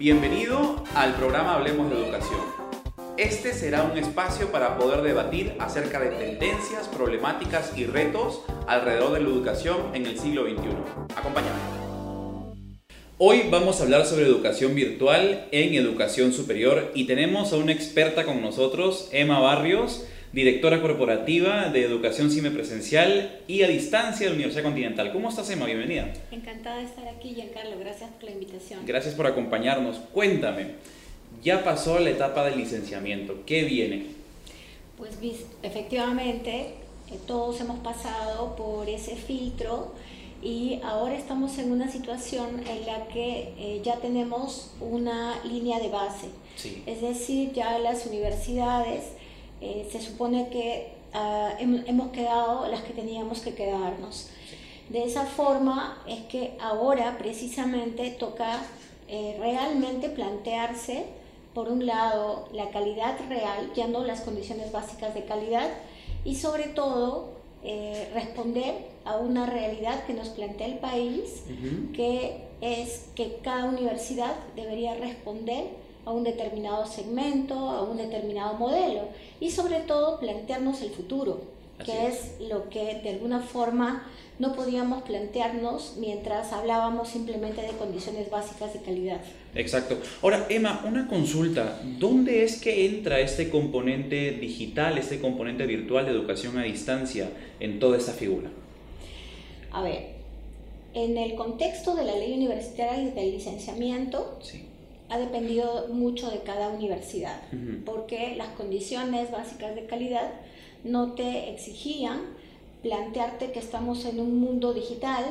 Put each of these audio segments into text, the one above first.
Bienvenido al programa Hablemos de Educación. Este será un espacio para poder debatir acerca de tendencias, problemáticas y retos alrededor de la educación en el siglo XXI. Acompáñame. Hoy vamos a hablar sobre educación virtual en educación superior y tenemos a una experta con nosotros, Emma Barrios, directora corporativa de educación semipresencial y a distancia de la Universidad Continental. ¿Cómo estás, Emma? Bienvenida. Encantada de estar aquí, Giancarlo. Gracias por la invitación. Gracias por acompañarnos. Cuéntame, ya pasó la etapa del licenciamiento. ¿Qué viene? Pues efectivamente, eh, todos hemos pasado por ese filtro y ahora estamos en una situación en la que eh, ya tenemos una línea de base. Sí. Es decir, ya las universidades eh, se supone que ah, hemos quedado las que teníamos que quedarnos. De esa forma es que ahora precisamente toca eh, realmente plantearse, por un lado, la calidad real, ya no las condiciones básicas de calidad, y sobre todo eh, responder a una realidad que nos plantea el país, que es que cada universidad debería responder a un determinado segmento, a un determinado modelo y sobre todo plantearnos el futuro, que es. lo que de alguna forma no podíamos plantearnos mientras hablábamos simplemente de condiciones básicas de calidad. Exacto. Ahora, Emma, una consulta. ¿Dónde es que entra este componente digital, este componente virtual de educación a distancia en toda esta figura? A ver, en el contexto de la ley universitaria y del licenciamiento, sí ha dependido mucho de cada universidad, porque las condiciones básicas de calidad no te exigían plantearte que estamos en un mundo digital,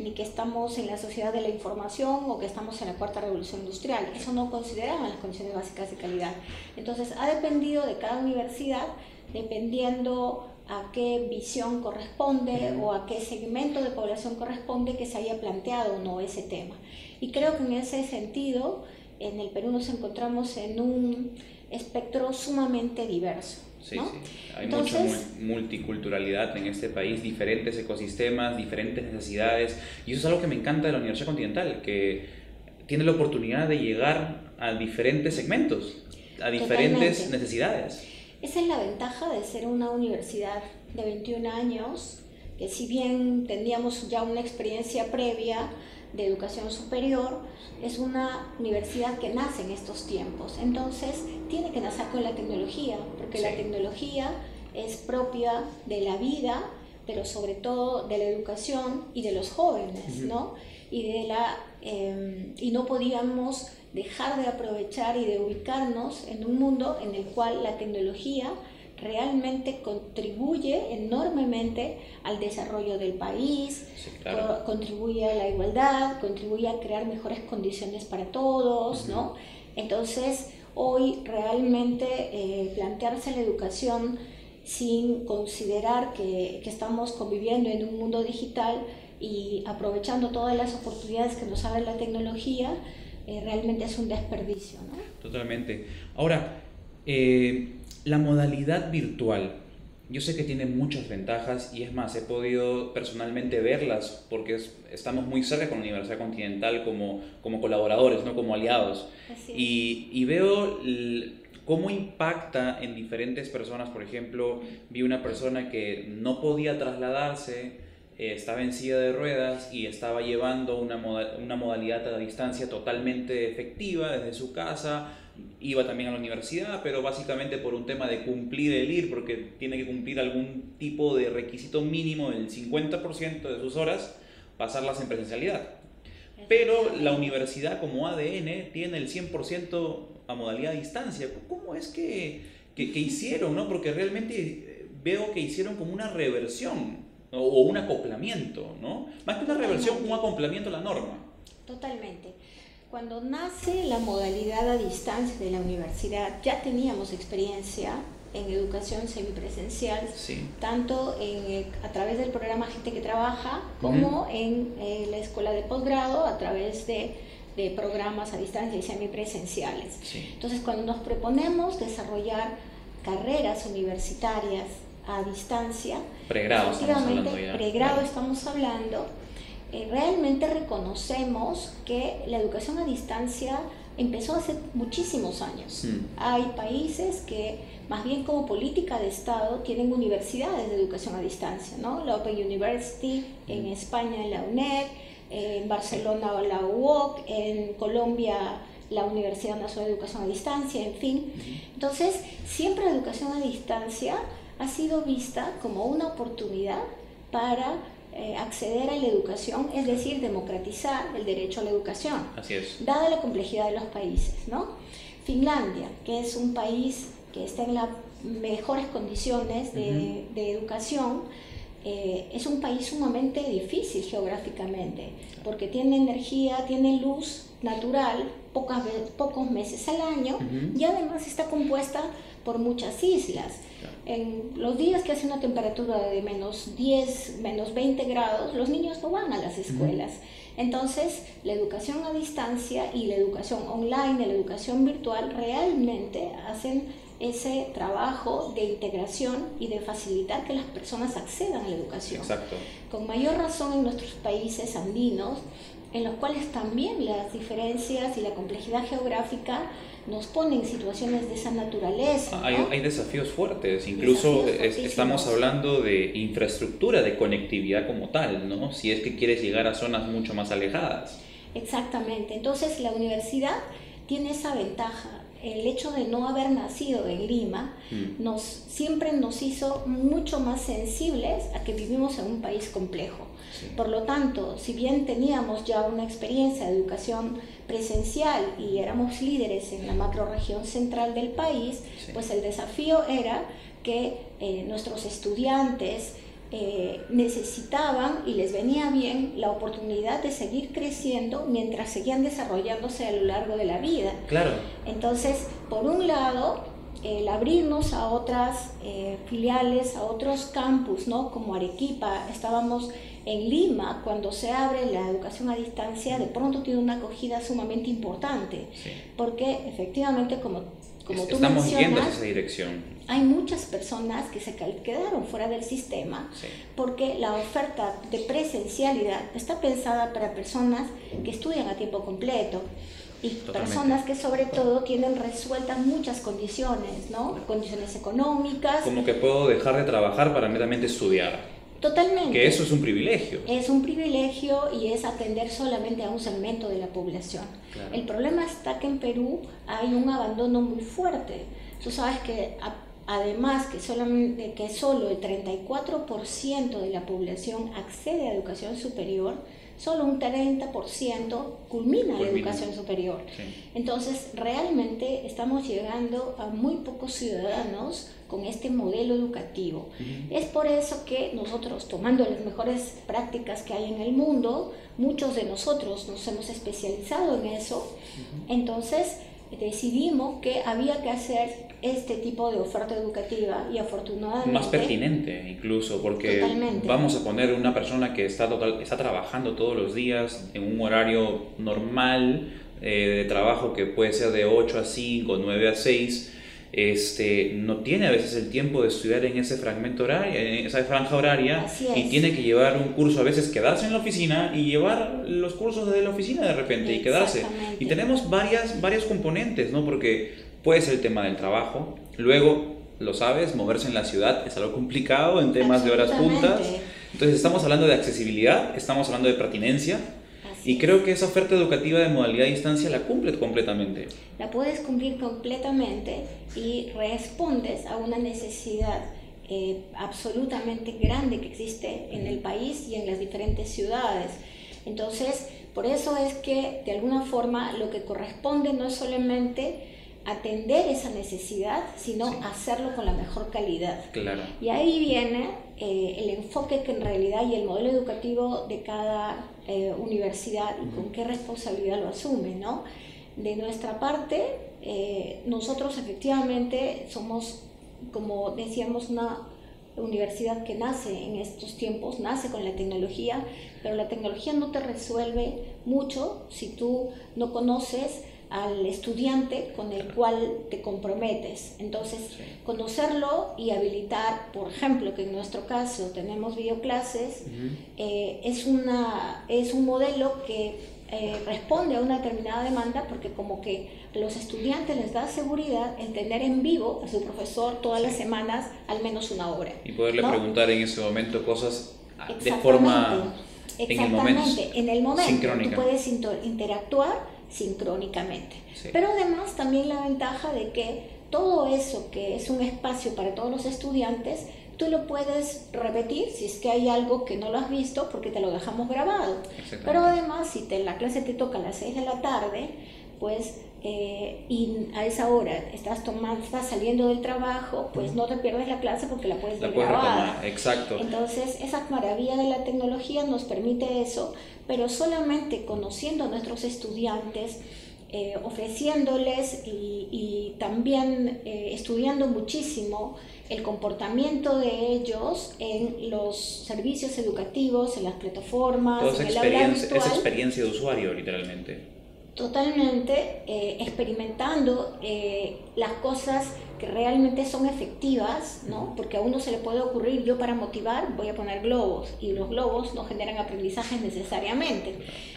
ni que estamos en la sociedad de la información o que estamos en la cuarta revolución industrial. Eso no consideraban las condiciones básicas de calidad. Entonces, ha dependido de cada universidad, dependiendo a qué visión corresponde o a qué segmento de población corresponde que se haya planteado o no ese tema. Y creo que en ese sentido, en el Perú nos encontramos en un espectro sumamente diverso. Sí, sí. Hay mucha multiculturalidad en este país, diferentes ecosistemas, diferentes necesidades. Y eso es algo que me encanta de la Universidad Continental, que tiene la oportunidad de llegar a diferentes segmentos, a diferentes necesidades. Esa es la ventaja de ser una universidad de 21 años, que si bien teníamos ya una experiencia previa, de educación superior es una universidad que nace en estos tiempos. Entonces, tiene que nacer con la tecnología, porque la tecnología es propia de la vida, pero sobre todo de la educación y de los jóvenes, ¿no? Y, de la, em, y no podíamos dejar de aprovechar y de ubicarnos en un mundo en el cual la tecnología realmente contribuye enormemente al desarrollo del país, contribuye a la igualdad, contribuye a crear mejores condiciones para todos, ¿no? Entonces, hoy realmente eh, plantearse la educación sin considerar que, que, estamos conviviendo en un mundo digital y aprovechando todas las oportunidades que nos abre la tecnología, eh, realmente es un desperdicio. ¿no? Totalmente. Ahora, eh, la modalidad virtual, yo sé que tiene muchas ventajas y es más, he podido personalmente verlas porque estamos muy cerca con la Universidad Continental como, como colaboradores, ¿no? como aliados. Y, y, veo cómo impacta en diferentes personas. Por ejemplo, vi una persona que no podía trasladarse, eh, estaba en silla de ruedas y estaba llevando una, una modalidad a distancia totalmente efectiva desde su casa iba también a la universidad, pero básicamente por un tema de cumplir el IR, porque tiene que cumplir algún tipo de requisito mínimo del 50% de sus horas, pasarlas en presencialidad. Pero la universidad como ADN tiene el 100% a modalidad a distancia. ¿Cómo es que, que, hicieron? ¿no? Porque realmente eh, veo que hicieron como una reversión o un acoplamiento, ¿no? Más que una reversión, un acoplamiento a la norma. Totalmente. Cuando nace la modalidad a distancia de la universidad, ya teníamos experiencia en educación semipresencial, tanto a través del programa Gente que Trabaja como en eh, la escuela de posgrado a través de, programas a distancia y semipresenciales. Entonces, cuando nos proponemos desarrollar carreras universitarias a distancia, pregrado, estamos hablando pregrado estamos hablando, eh, realmente reconocemos que la educación a distancia empezó hace muchísimos años. Mm. Hay países que más bien como política de Estado tienen universidades de educación a distancia, ¿no? La Open University, en España la UNED, en Barcelona la UOC, en Colombia la Universidad Nacional de Educación a Distancia, en fin. Entonces, siempre la educación a distancia ha sido vista como una oportunidad para eh, acceder a la educación, es decir, democratizar el derecho a la educación. Así es. Dada la complejidad de los países, ¿no? Finlandia, que es un país que está en las mejores condiciones de, de educación, eh, es un país sumamente difícil geográficamente, porque tiene energía, tiene luz natural pocas, pocos meses al año y además está compuesta por muchas islas. En los días que hace una temperatura de menos 10, menos 20 grados, los niños no van a las escuelas. Entonces, la educación a distancia y la educación online, la educación virtual, realmente hacen ese trabajo de integración y de facilitar que las personas accedan a la educación. Exacto. Con mayor razón en nuestros países andinos, en los cuales también las diferencias y la complejidad geográfica nos ponen en situaciones de esa naturaleza. Hay, hay, desafíos fuertes, incluso estamos hablando de infraestructura, de conectividad como tal, ¿no? Si es que quieres llegar a zonas mucho más alejadas. Exactamente, entonces la universidad tiene esa ventaja. El hecho de no haber nacido en Lima Mm. nos, siempre nos hizo mucho más sensibles a que vivimos en un país complejo. Sí. Por lo tanto, si bien teníamos ya una experiencia de educación presencial y éramos líderes en la macroregión central del país, Sí. pues el desafío era que eh, nuestros estudiantes eh, necesitaban y les venía bien la oportunidad de seguir creciendo mientras seguían desarrollándose a lo largo de la vida. Claro. Entonces, por un lado, el abrirnos a otras eh, filiales, a otros campus, ¿no? Como Arequipa, estábamos en Lima, cuando se abre la educación a distancia, de pronto tiene una acogida sumamente importante, Sí. porque efectivamente, como, como tú Estamos yendo hacia esa dirección. hay muchas personas que se quedaron fuera del sistema Sí. porque la oferta de presencialidad está pensada para personas que estudian a tiempo completo y Totalmente. personas que sobre todo tienen resueltas muchas condiciones, ¿no? Condiciones económicas, Como que puedo dejar de trabajar para meramente estudiar. Totalmente. Que eso es un privilegio. Es un privilegio y es atender solamente a un segmento de la población. Claro. El problema está que en Perú hay un abandono muy fuerte. Tú sabes que a- además que, solamente, que solo el 34% de la población accede a educación superior, solo un 30% culmina la Culmina. educación superior. Sí. Entonces, realmente estamos llegando a muy pocos ciudadanos con este modelo educativo. Ujú. Es por eso que nosotros, tomando las mejores prácticas que hay en el mundo, muchos de nosotros nos hemos especializado en eso, entonces decidimos que había que hacer este tipo de oferta educativa y afortunadamente... Más pertinente incluso, porque Totalmente. vamos a poner una persona que está, total, está trabajando todos los días en un horario normal eh, de trabajo que puede ser de 8 a 5, 9 a 6, este, no tiene a veces el tiempo de estudiar en ese fragmento horario, en esa franja horaria, y tiene que llevar un curso, a veces quedarse en la oficina y llevar los cursos de la oficina de repente y quedarse. Y tenemos varias, varios componentes, ¿no? Porque puede ser el tema del trabajo, luego, lo sabes, moverse en la ciudad es algo complicado en temas de horas puntas. Entonces estamos hablando de accesibilidad, estamos hablando de pertinencia y creo que esa oferta educativa de modalidad a distancia la cumple completamente. la puedes cumplir completamente y respondes a una necesidad eh, absolutamente grande que existe en el país y en las diferentes ciudades. Entonces, por eso es que de alguna forma lo que corresponde no es solamente atender esa necesidad, sino Sí. hacerlo con la mejor calidad. Claro. Y ahí viene eh, el enfoque que en realidad y el modelo educativo de cada eh, universidad y con qué responsabilidad lo asume, ¿no? De nuestra parte, eh, nosotros efectivamente somos, como decíamos, una universidad que nace en estos tiempos, nace con la tecnología, pero la tecnología no te resuelve mucho si tú no conoces al estudiante con el cual te comprometes. Entonces, conocerlo y habilitar, por ejemplo, que en nuestro caso tenemos videoclases, eh, es, una, es un modelo que eh, responde a una determinada demanda porque como que los estudiantes les da seguridad el tener en vivo a su profesor todas las semanas al menos una hora. Y poderle preguntar en ese momento cosas de forma... En el momento, en el momento. tú puedes interactuar sincrónicamente. Pero además también la ventaja de que todo eso que es un espacio para todos los estudiantes, tú lo puedes repetir si es que hay algo que no lo has visto porque te lo dejamos grabado. Pero además, si te, la clase te toca a las 6 de la tarde, pues eh, y a esa hora estás tomando, estás saliendo del trabajo, pues no te pierdes la clase porque la puedes ver grabada. Exacto. Entonces, esa maravilla de la tecnología nos permite eso, pero solamente conociendo a nuestros estudiantes, eh, ofreciéndoles y, también eh, estudiando muchísimo el comportamiento de ellos en los servicios educativos, en las plataformas, en el Esa experiencia de usuario, literalmente. Totalmente, eh, experimentando las cosas que realmente son efectivas, ¿no? Porque a uno se le puede ocurrir, yo para motivar voy a poner globos, y los globos no generan aprendizajes necesariamente.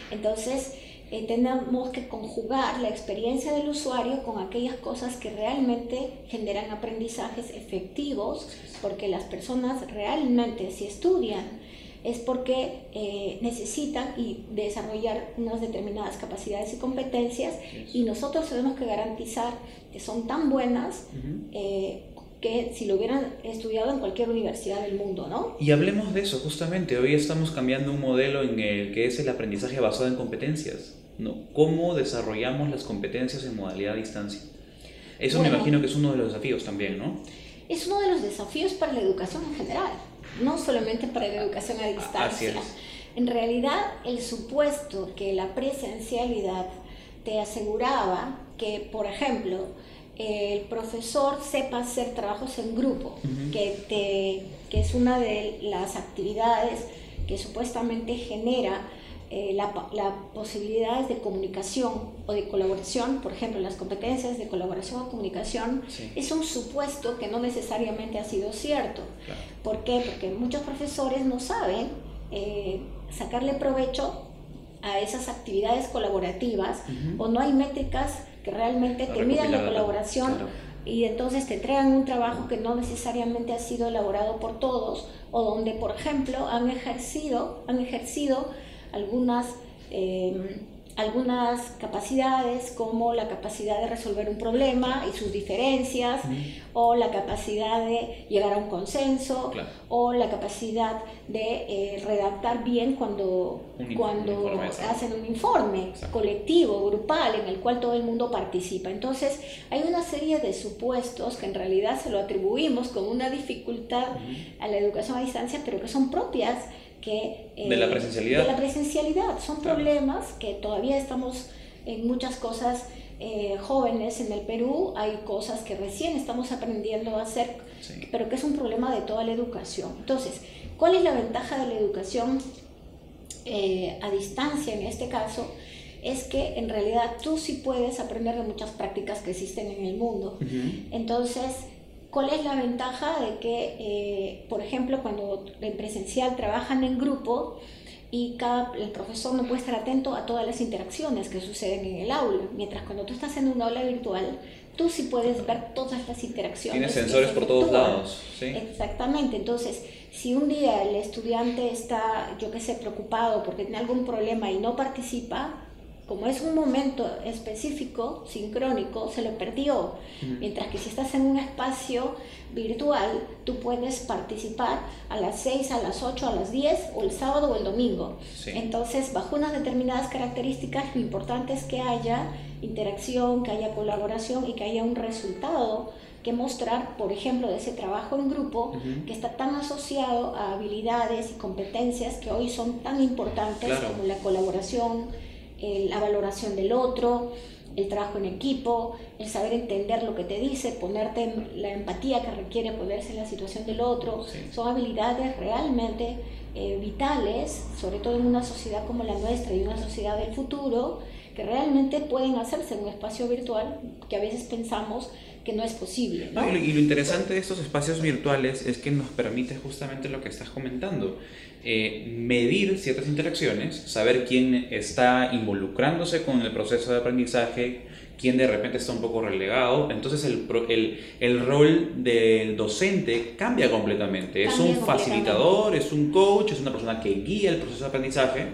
Entonces, eh, tenemos que conjugar la experiencia del usuario con aquellas cosas que realmente generan aprendizajes efectivos, porque las personas realmente si estudian es porque eh, necesitan y desarrollar unas determinadas capacidades y competencias y nosotros tenemos que garantizar que son tan buenas eh, que si lo hubieran estudiado en cualquier universidad del mundo, ¿no? Y hablemos de eso, justamente. Hoy estamos cambiando un modelo en el que es el aprendizaje basado en competencias. ¿no? ¿Cómo desarrollamos las competencias en modalidad a distancia? Eso me imagino que es uno de los desafíos también, ¿no? Es uno de los desafíos para la educación en general, no solamente para la educación a distancia. En realidad, el supuesto que la presencialidad te aseguraba que, por ejemplo, el profesor sepa hacer trabajos en grupo, que, te, que es una de las actividades que supuestamente genera eh, la, la, posibilidades de comunicación o de colaboración, por ejemplo, las competencias de colaboración o comunicación, es un supuesto que no necesariamente ha sido cierto. ¿Por qué? Porque muchos profesores no saben eh, sacarle provecho a esas actividades colaborativas o no hay métricas que realmente te midan la colaboración. y entonces te entregan un trabajo que no necesariamente ha sido elaborado por todos o donde, por ejemplo, han ejercido, han ejercido algunas, eh, algunas capacidades como la capacidad de resolver un problema y sus diferencias, o la capacidad de llegar a un consenso, o la capacidad de eh, redactar bien cuando, cuando hacen un informe colectivo, grupal, en el cual todo el mundo participa. Entonces, hay una serie de supuestos que en realidad se lo atribuimos como una dificultad a la educación a distancia, pero que son propias que... de la eh, presencialidad. De la presencialidad. Son problemas que todavía estamos en muchas cosas eh, jóvenes en el Perú, hay cosas que recién estamos aprendiendo a hacer, pero que es un problema de toda la educación. Entonces, ¿cuál es la ventaja de la educación eh, a distancia en este caso? Es que en realidad tú sí puedes aprender de muchas prácticas que existen en el mundo. Entonces, ¿Cuál es la ventaja de que, eh, por ejemplo, cuando en presencial trabajan en grupo y cada, el profesor no puede estar atento a todas las interacciones que suceden en el aula, mientras cuando tú estás en un aula virtual, tú sí puedes ver todas las interacciones. Tienes sensores por todos lados. ¿sí? Exactamente, entonces si un día el estudiante está, yo qué sé, preocupado porque tiene algún problema y no participa, como es un momento específico, sincrónico, se lo perdió. Mientras que si estás en un espacio virtual, tú puedes participar a las 6, a las 8, a las 10 o el sábado o el domingo. Entonces, bajo unas determinadas características, lo importante es que haya interacción, que haya colaboración y que haya un resultado que mostrar, por ejemplo, de ese trabajo en grupo que está tan asociado a habilidades y competencias que hoy son tan importantes como la colaboración, la valoración del otro, el trabajo en equipo, el saber entender lo que te dice, ponerte la empatía que requiere ponerse en la situación del otro, son habilidades realmente eh, vitales, sobre todo en una sociedad como la nuestra y una sociedad del futuro, que realmente pueden hacerse en un espacio virtual que a veces pensamos que no es posible. y, lo, interesante de estos espacios virtuales es que nos permite justamente lo que estás comentando, eh, medir ciertas interacciones, saber quién está involucrándose con el proceso de aprendizaje, quién de repente está un poco relegado. Entonces el, el, el rol del docente cambia completamente. es un facilitador, es un coach, es una persona que guía el proceso de aprendizaje,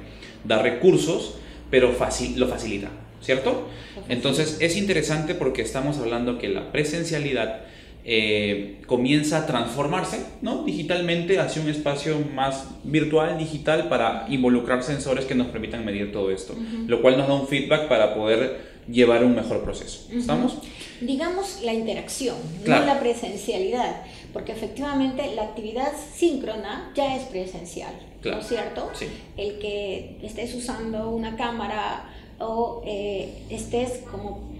da recursos, pero lo facilita, ¿cierto? Entonces es interesante porque estamos hablando que la presencialidad eh, comienza a transformarse ¿no? digitalmente hacia un espacio más virtual, digital, para involucrar sensores que nos permitan medir todo esto, lo cual nos da un feedback para poder llevar un mejor proceso. ¿Estamos? Digamos la interacción, no la presencialidad, porque efectivamente la actividad síncrona ya es presencial, ¿no es cierto? Sí. El que estés usando una cámara o eh, estés como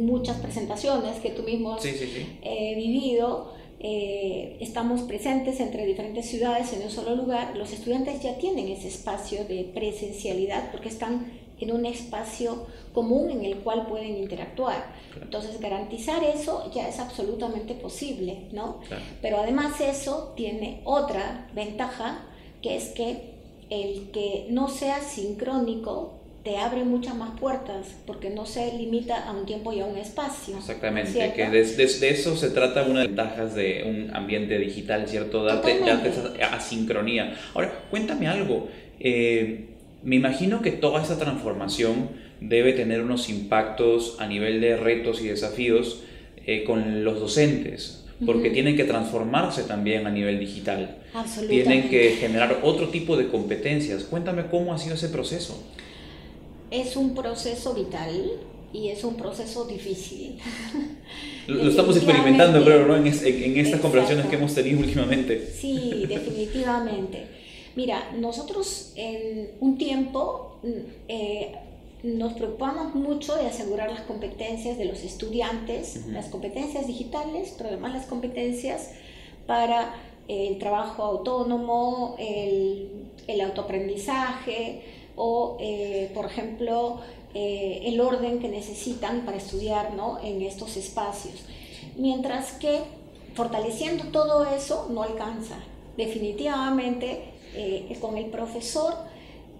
muchas presentaciones que tú mismo has eh, vivido, eh, estamos presentes entre diferentes ciudades en un solo lugar, los estudiantes ya tienen ese espacio de presencialidad porque están en un espacio común en el cual pueden interactuar. Entonces, garantizar eso ya es absolutamente posible, ¿no? Pero además eso tiene otra ventaja, que es que el que no sea sincrónico te abre muchas más puertas porque no se limita a un tiempo y a un espacio. Exactamente, que de, eso se trata una de las ventajas de un ambiente digital, ¿cierto? Darte, darte esa asincronía. Ahora, cuéntame algo. Eh, me imagino que toda esa transformación debe tener unos impactos a nivel de retos y desafíos eh, con los docentes, porque tienen que transformarse también a nivel digital. Tienen que generar otro tipo de competencias. Cuéntame cómo ha sido ese proceso. Es un proceso vital y es un proceso difícil. Lo estamos experimentando, creo, ¿no? en, en estas conversaciones que hemos tenido últimamente. Sí, definitivamente. Mira, nosotros en un tiempo mm, eh, nos preocupamos mucho de asegurar las competencias de los estudiantes, las competencias digitales, pero además las competencias para el trabajo autónomo, el, autoaprendizaje o, eh, por ejemplo, eh, el orden que necesitan para estudiar ¿no? en estos espacios. Mientras que fortaleciendo todo eso no alcanza. Definitivamente eh, con el profesor,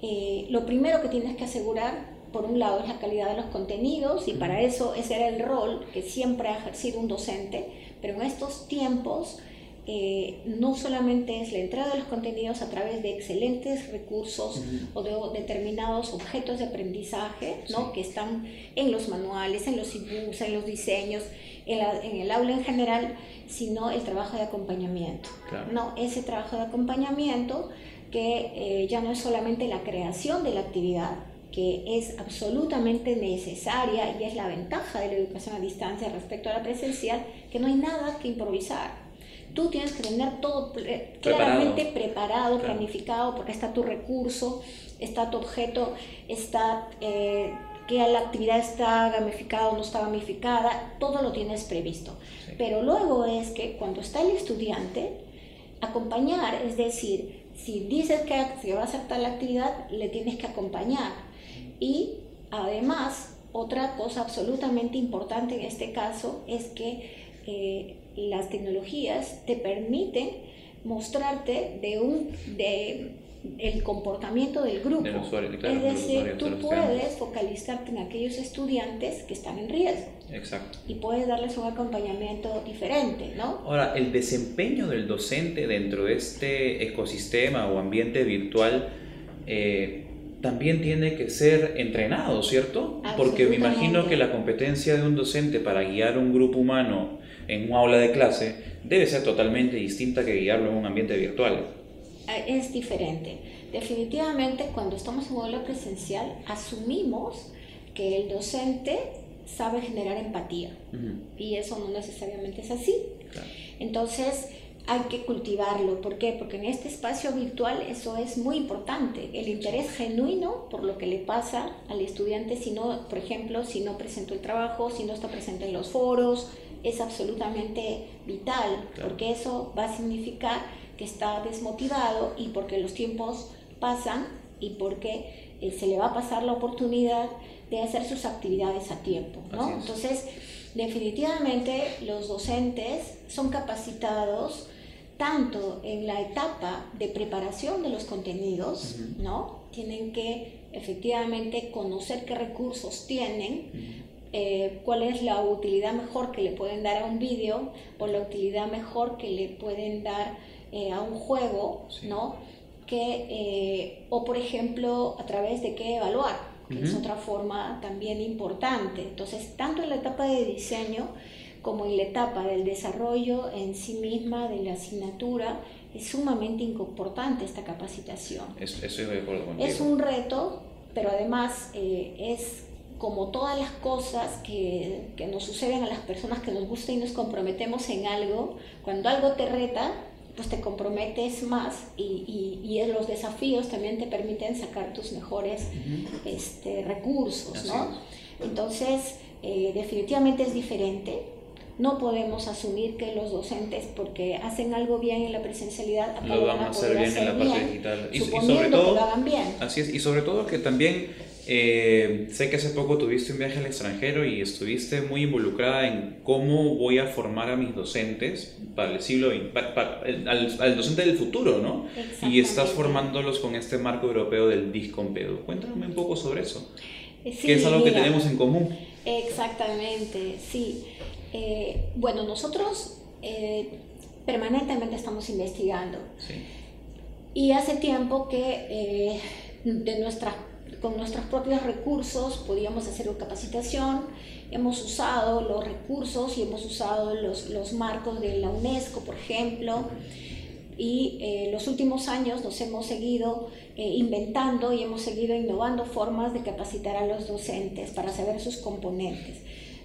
eh, lo primero que tienes que asegurar, por un lado, es la calidad de los contenidos y para eso ese era el rol que siempre ha ejercido un docente, pero en estos tiempos eh, no solamente es la entrada de los contenidos a través de excelentes recursos o de determinados objetos de aprendizaje ¿no? que están en los manuales, en los ebooks, en los diseños, en, el aula en general, sino el trabajo de acompañamiento. ¿no? Ese trabajo de acompañamiento que eh, ya no es solamente la creación de la actividad, que es absolutamente necesaria y es la ventaja de la educación a distancia respecto a la presencial, que no hay nada que improvisar. Tú tienes que tener todo claramente preparado, planificado, porque está tu recurso, está tu objeto, está eh, que la actividad está gamificada o no está gamificada, todo lo tienes previsto. Pero luego es que cuando está el estudiante, acompañar, es decir, si dices que se va a hacer tal actividad, le tienes que acompañar. Y además, otra cosa absolutamente importante en este caso es que eh, las tecnologías te permiten mostrarte de un de el comportamiento del grupo. es decir, tú puedes focalizarte en aquellos estudiantes que están en riesgo. Exacto. Y puedes darles un acompañamiento diferente, ¿no? Ahora, el desempeño del docente dentro de este ecosistema o ambiente virtual eh, también tiene que ser entrenado, ¿cierto? Porque me imagino que la competencia de un docente para guiar un grupo humano en un aula de clase debe ser totalmente distinta que guiarlo en un ambiente virtual. Ah, es diferente. Definitivamente cuando estamos en un aula presencial asumimos que el docente sabe generar empatía y eso no necesariamente es así. Entonces hay que cultivarlo. ¿Por qué? Porque en este espacio virtual eso es muy importante. El interés genuino por lo que le pasa al estudiante si no, por ejemplo, si no presentó el trabajo, si no está presente en los foros, es absolutamente vital, porque eso va a significar que está desmotivado y porque los tiempos pasan y porque eh, se le va a pasar la oportunidad de hacer sus actividades a tiempo, ¿no? Entonces, definitivamente los docentes son capacitados tanto en la etapa de preparación de los contenidos, ¿no? Tienen que efectivamente conocer qué recursos tienen, eh, cuál es la utilidad mejor que le pueden dar a un vídeo o la utilidad mejor que le pueden dar eh, a un juego, ¿no? Que, eh, o por ejemplo, a través de qué evaluar, que es otra forma también importante. Entonces, tanto en la etapa de diseño como en la etapa del desarrollo en sí misma de la asignatura, es sumamente importante esta capacitación. Es, estoy de acuerdo Es un reto, pero además es como todas las cosas que, que, nos suceden a las personas que nos gusta y nos comprometemos en algo, cuando algo te reta, pues te comprometes más y, y, y los desafíos también te permiten sacar tus mejores este, recursos, ¿no? Entonces, eh, definitivamente es diferente. No podemos asumir que los docentes, porque hacen algo bien en la presencialidad, lo van a hacer bien en la parte digital. Y, sobre todo, que lo hagan bien. Así es, y sobre todo que también eh, sé que hace poco tuviste un viaje al extranjero y estuviste muy involucrada en cómo voy a formar a mis docentes para el siglo al, docente del futuro, ¿no? Y estás formándolos con este marco europeo del Discompedo. Cuéntame un poco sobre eso. Eh, que es algo que tenemos en común. Exactamente, sí. Eh, bueno, nosotros permanentemente estamos investigando. Sí. Y hace tiempo que de nuestras con nuestros propios recursos podíamos hacer capacitación, hemos usado los recursos y hemos usado los, los marcos de la UNESCO, por ejemplo, y eh, los últimos años nos hemos seguido eh, inventando y hemos seguido innovando formas de capacitar a los docentes para saber sus componentes.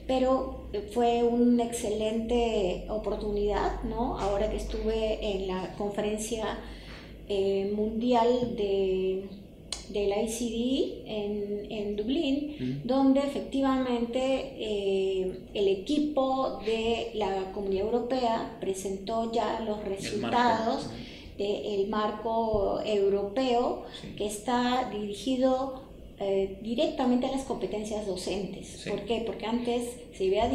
Pero eh, fue una excelente oportunidad, ¿no? Ahora que estuve en la conferencia mundial de del ICD en, en Dublín, donde efectivamente eh, el equipo de la Comunidad Europea presentó ya los resultados del marco europeo que está dirigido eh, directamente a las competencias docentes. ¿Por qué? Porque antes se había,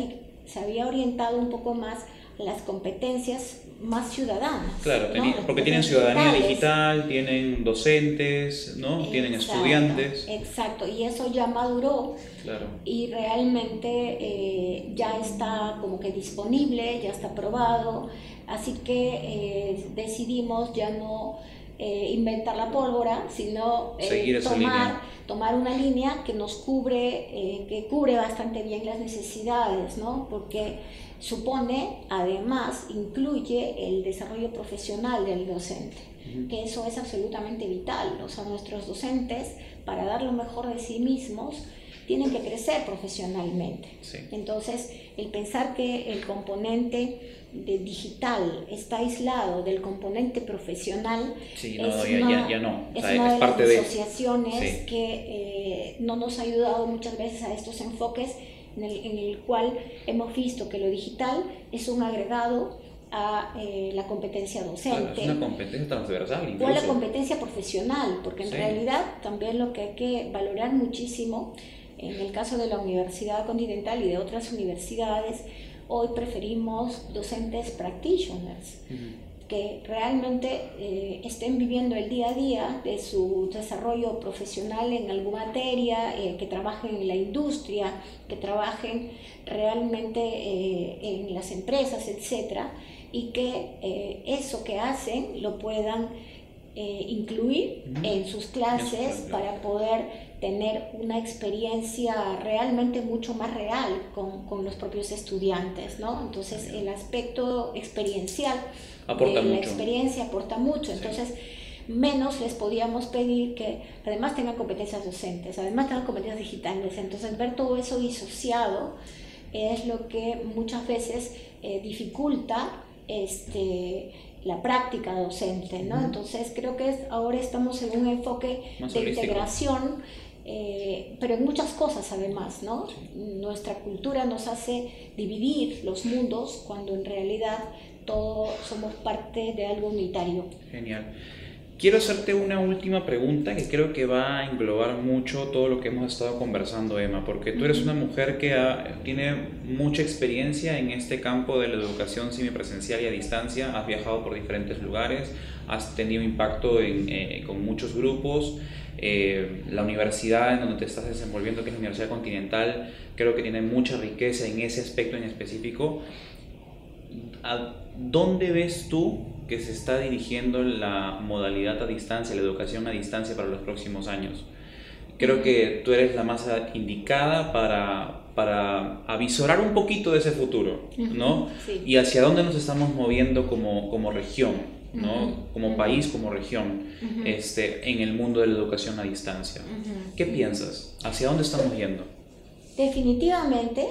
se había orientado un poco más a las competencias más ciudadanas. Claro, porque tienen ciudadanía digital, tienen docentes, ¿no? tienen estudiantes. Exacto, y eso ya maduró claro. y realmente eh, ya está como que disponible, ya está aprobado, así que eh, decidimos ya no eh, inventar la pólvora, sino tomar, tomar una línea que nos cubre, que cubre bastante bien las necesidades, ¿no? Porque supone, además, incluye el desarrollo profesional del docente, que eso es absolutamente vital. O sea, nuestros docentes, para dar lo mejor de sí mismos, tienen que crecer profesionalmente. Entonces, el pensar que el componente de digital está aislado del componente profesional es una, ya, no. es una de las asociaciones que eh, no nos ha ayudado muchas veces a estos enfoques en el, cual hemos visto que lo digital es un agregado a eh, la competencia docente. es una competencia transversal. O a la competencia profesional, porque en realidad también lo que hay que valorar muchísimo, en el caso de la Universidad Continental y de otras universidades, hoy preferimos docentes practitioners que realmente eh, estén viviendo el día a día de su desarrollo profesional en alguna materia, eh, que trabajen en la industria, que trabajen realmente eh, en las empresas, etcétera, y que eso que hacen lo puedan incluir en sus clases para poder tener una experiencia realmente mucho más real con, con los propios estudiantes, ¿no? Entonces el aspecto experiencial aporta la experiencia aporta mucho. Entonces, menos les podíamos pedir que además tengan competencias docentes, además tengan competencias digitales. Entonces, ver todo eso disociado es lo que muchas veces eh, dificulta este, la práctica docente, ¿no? Entonces, creo que ahora estamos en un enfoque de integración. Eh, pero en muchas cosas además, ¿no? Nuestra cultura nos hace dividir los mundos cuando en realidad todos somos parte de algo unitario. Genial. Quiero hacerte una última pregunta que creo que va a englobar mucho todo lo que hemos estado conversando, Emma, porque tú eres una mujer que tiene mucha experiencia en este campo de la educación semipresencial y a distancia, has viajado por diferentes lugares, has tenido impacto eh, con muchos grupos, eh, la universidad en donde te estás desenvolviendo, que es la Universidad Continental, creo que tiene mucha riqueza en ese aspecto en específico. ¿A dónde ves tú que se está dirigiendo la modalidad a distancia, la educación a distancia para los próximos años. Creo que tú eres la más indicada para, para avisorar un poquito de ese futuro, ¿no? Y hacia dónde nos estamos moviendo como, como región, ¿no? Como país, como región, este, en el mundo de la educación a distancia. ¿Qué piensas? ¿Hacia dónde estamos yendo? Definitivamente,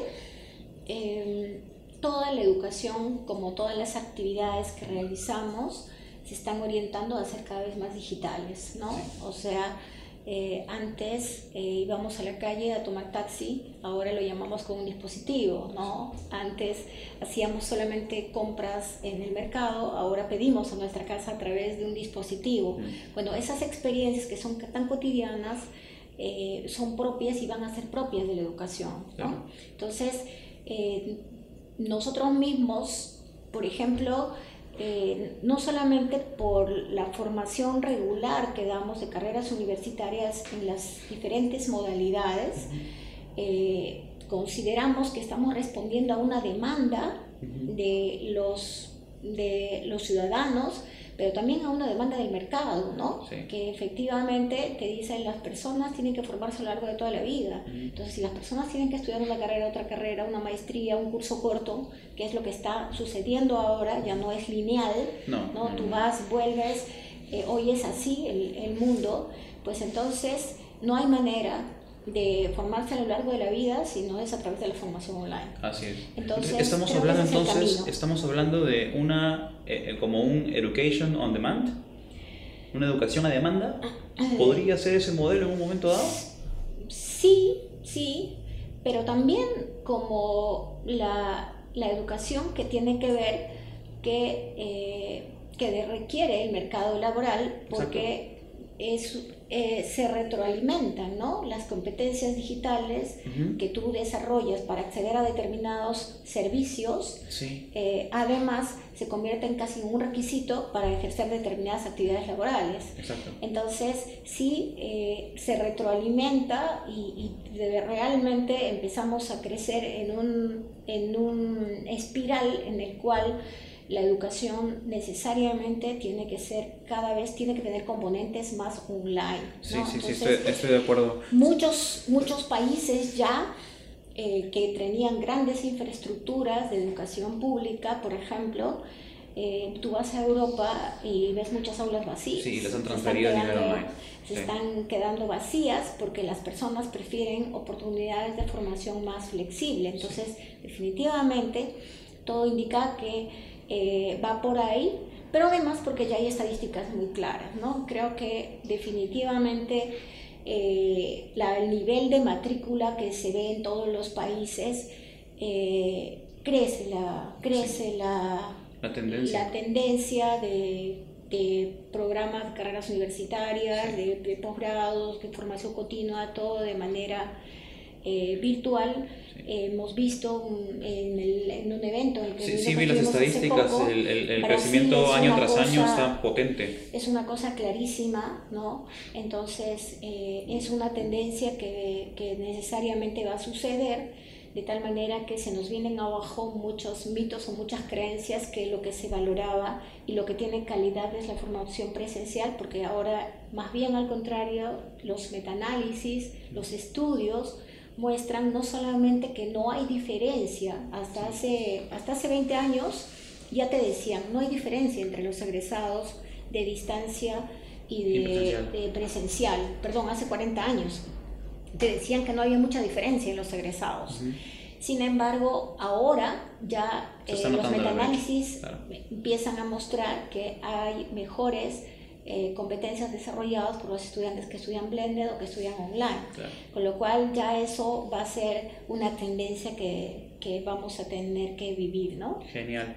eh, toda la educación, como todas las actividades que realizamos, se están orientando a ser cada vez más digitales, ¿no? O sea, eh, antes eh, íbamos a la calle a tomar taxi, ahora lo llamamos con un dispositivo, ¿no? Antes hacíamos solamente compras en el mercado, ahora pedimos a nuestra casa a través de un dispositivo. Bueno, esas experiencias que son tan cotidianas eh, son propias y van a ser propias de la educación, ¿no? Entonces, nosotros mismos, por ejemplo, eh, no solamente por la formación regular que damos de carreras universitarias en las diferentes modalidades, eh, consideramos que estamos respondiendo a una demanda de los, de los ciudadanos pero también a una demanda del mercado, ¿no? Que efectivamente te dicen las personas tienen que formarse a lo largo de toda la vida. Entonces, si las personas tienen que estudiar una carrera, otra carrera, una maestría, un curso corto, que es lo que está sucediendo ahora, ya no es lineal, ¿no? Tú vas, vuelves, eh, hoy es así el, el mundo, pues entonces no hay manera de formarse a lo largo de la vida, si no es a través de la formación online. Así es. Entonces, estamos hablando entonces, estamos hablando de una eh, eh, como un education on demand, una educación a demanda. Ah, ¿Podría ser ese modelo en un momento dado? Sí, sí, pero también como la, la educación que tiene que ver que, eh, que requiere el mercado laboral, porque es, eh, se retroalimentan, ¿no? Las competencias digitales que tú desarrollas para acceder a determinados servicios, eh, además se convierten casi en un requisito para ejercer determinadas actividades laborales. Entonces, sí, eh, se retroalimenta y, realmente empezamos a crecer en un, en un espiral en el cual la educación necesariamente tiene que ser cada vez, tiene que tener componentes más online. Sí, sí, sí, estoy, de acuerdo. Muchos, muchos países ya eh, que tenían grandes infraestructuras de educación pública, por ejemplo, eh, tú vas a Europa y ves muchas aulas vacías. Sí, las han transferido a nivel online. Se están quedando vacías porque las personas prefieren oportunidades de formación más flexible. Entonces, definitivamente, todo indica que eh, va por ahí, pero además porque ya hay estadísticas muy claras, ¿no? Creo que definitivamente eh, la, el nivel de matrícula que se ve en todos los países eh, crece, la, crece la, la tendencia, la tendencia de, de, programas de carreras universitarias, de, de posgrados, de formación continua, todo de manera virtual hemos visto en, el, en, un evento. En que sí, sí, vi las estadísticas, el, el, crecimiento año tras año está potente. Es una cosa clarísima, ¿no? Entonces, eh, es una tendencia que, que, necesariamente va a suceder, de tal manera que se nos vienen abajo muchos mitos o muchas creencias que lo que se valoraba y lo que tiene calidad es la formación presencial, porque ahora, más bien al contrario, los metaanálisis, los estudios, muestran no solamente que no hay diferencia, hasta hace, hasta hace 20 años ya te decían, no hay diferencia entre los egresados de distancia y de, presencial. Perdón, hace 40 años. Te decían que no había mucha diferencia en los egresados. Sin embargo, ahora ya eh, los metaanálisis empiezan a mostrar que hay mejores eh, competencias desarrolladas por los estudiantes que estudian blended o que estudian online. Con lo cual ya eso va a ser una tendencia que, que, vamos a tener que vivir, ¿no? Genial.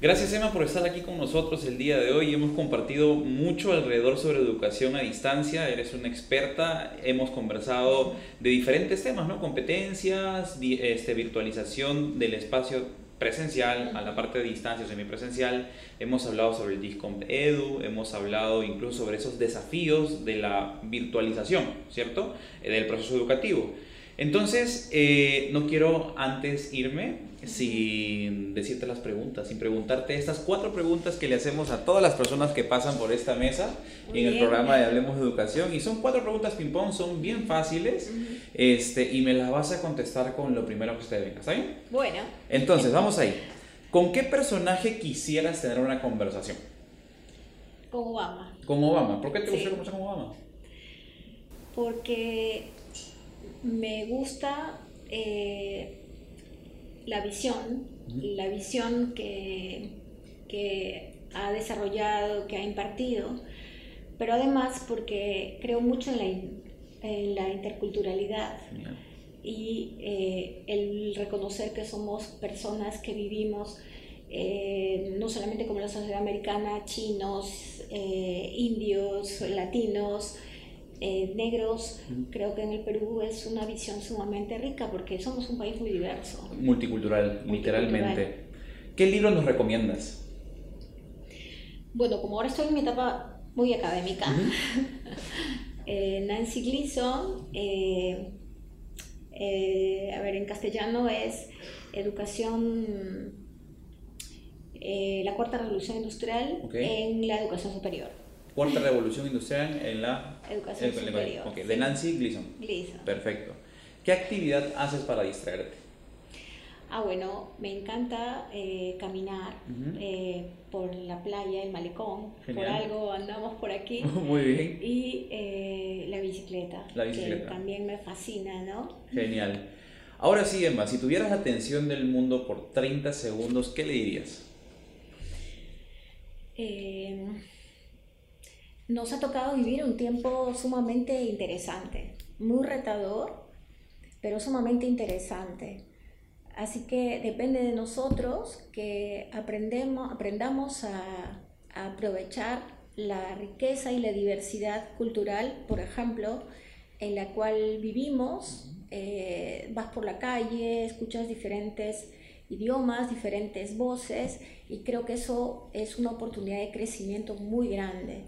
Gracias Emma por estar aquí con nosotros el día de hoy. Hemos compartido mucho alrededor sobre educación a distancia. Eres una experta. Hemos conversado de diferentes temas, ¿no? Competencias, este, virtualización del espacio presencial a la parte de distancia semipresencial. Hemos hablado sobre el Discom Edu, hemos hablado incluso sobre esos desafíos de la virtualización, ¿cierto? Eh, del proceso educativo. Entonces, eh, no quiero antes irme sin decirte las preguntas, sin preguntarte estas cuatro preguntas que le hacemos a todas las personas que pasan por esta mesa en el programa de Hablemos de Educación. Y son cuatro preguntas ping-pong, son bien fáciles este, y me las vas a contestar con lo primero que usted venga, ¿está bien? Bueno. Entonces, vamos ahí. ¿Con qué personaje quisieras tener una conversación? Con Obama. Con Obama. ¿Por qué te gustaría conversar con Obama? Porque me gusta... Eh, la visión, la visión que, ha desarrollado, que ha impartido, pero además porque creo mucho en la, interculturalidad y eh, el reconocer que somos personas que vivimos eh, no solamente como la sociedad americana, chinos, indios, latinos, eh, negros, creo que en el Perú es una visión sumamente rica porque somos un país muy diverso. Multicultural, literalmente. ¿Qué libro nos recomiendas? Bueno, como ahora estoy en mi etapa muy académica, eh, Nancy Gleason, eh, a ver, en castellano es Educación, la cuarta revolución industrial en la educación superior. Cuarta revolución industrial en la educación superior. de Nancy Gleason. Perfecto. ¿Qué actividad haces para distraerte? Ah, bueno, me encanta eh, caminar eh, por la playa, el malecón. Por algo andamos por aquí. Muy bien. Y eh, la bicicleta. La bicicleta. Que también me fascina, ¿no? Genial. Ahora sí, Emma, si tuvieras la atención del mundo por 30 segundos, ¿qué le dirías? Eh, nos ha tocado vivir un tiempo sumamente interesante, muy retador, pero sumamente interesante. Así que depende de nosotros que aprendemos, aprendamos a, aprovechar la riqueza y la diversidad cultural, por ejemplo, en la cual vivimos. Eh, vas por la calle, escuchas diferentes idiomas, diferentes voces y creo que eso es una oportunidad de crecimiento muy grande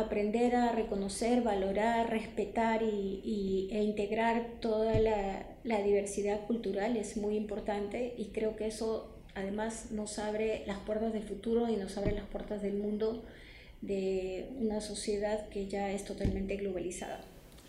aprender a reconocer, valorar, respetar y, e integrar toda la, diversidad cultural es muy importante y creo que eso además nos abre las puertas del futuro y nos abre las puertas del mundo de una sociedad que ya es totalmente globalizada.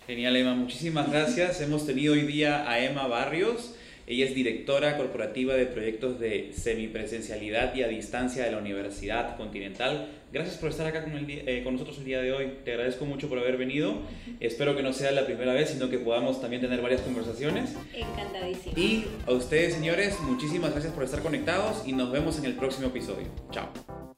Genial, Emma. Muchísimas gracias. Hemos tenido hoy día a Emma Barrios. Ella es directora corporativa de proyectos de semipresencialidad y a distancia de la Universidad Continental. Gracias por estar acá con, eh, con nosotros el día de hoy. Te agradezco mucho por haber venido. Espero que no sea la primera vez, sino que podamos también tener varias conversaciones. Encantadísimo. Y a ustedes, señores, muchísimas gracias por estar conectados y nos vemos en el próximo episodio. Chao.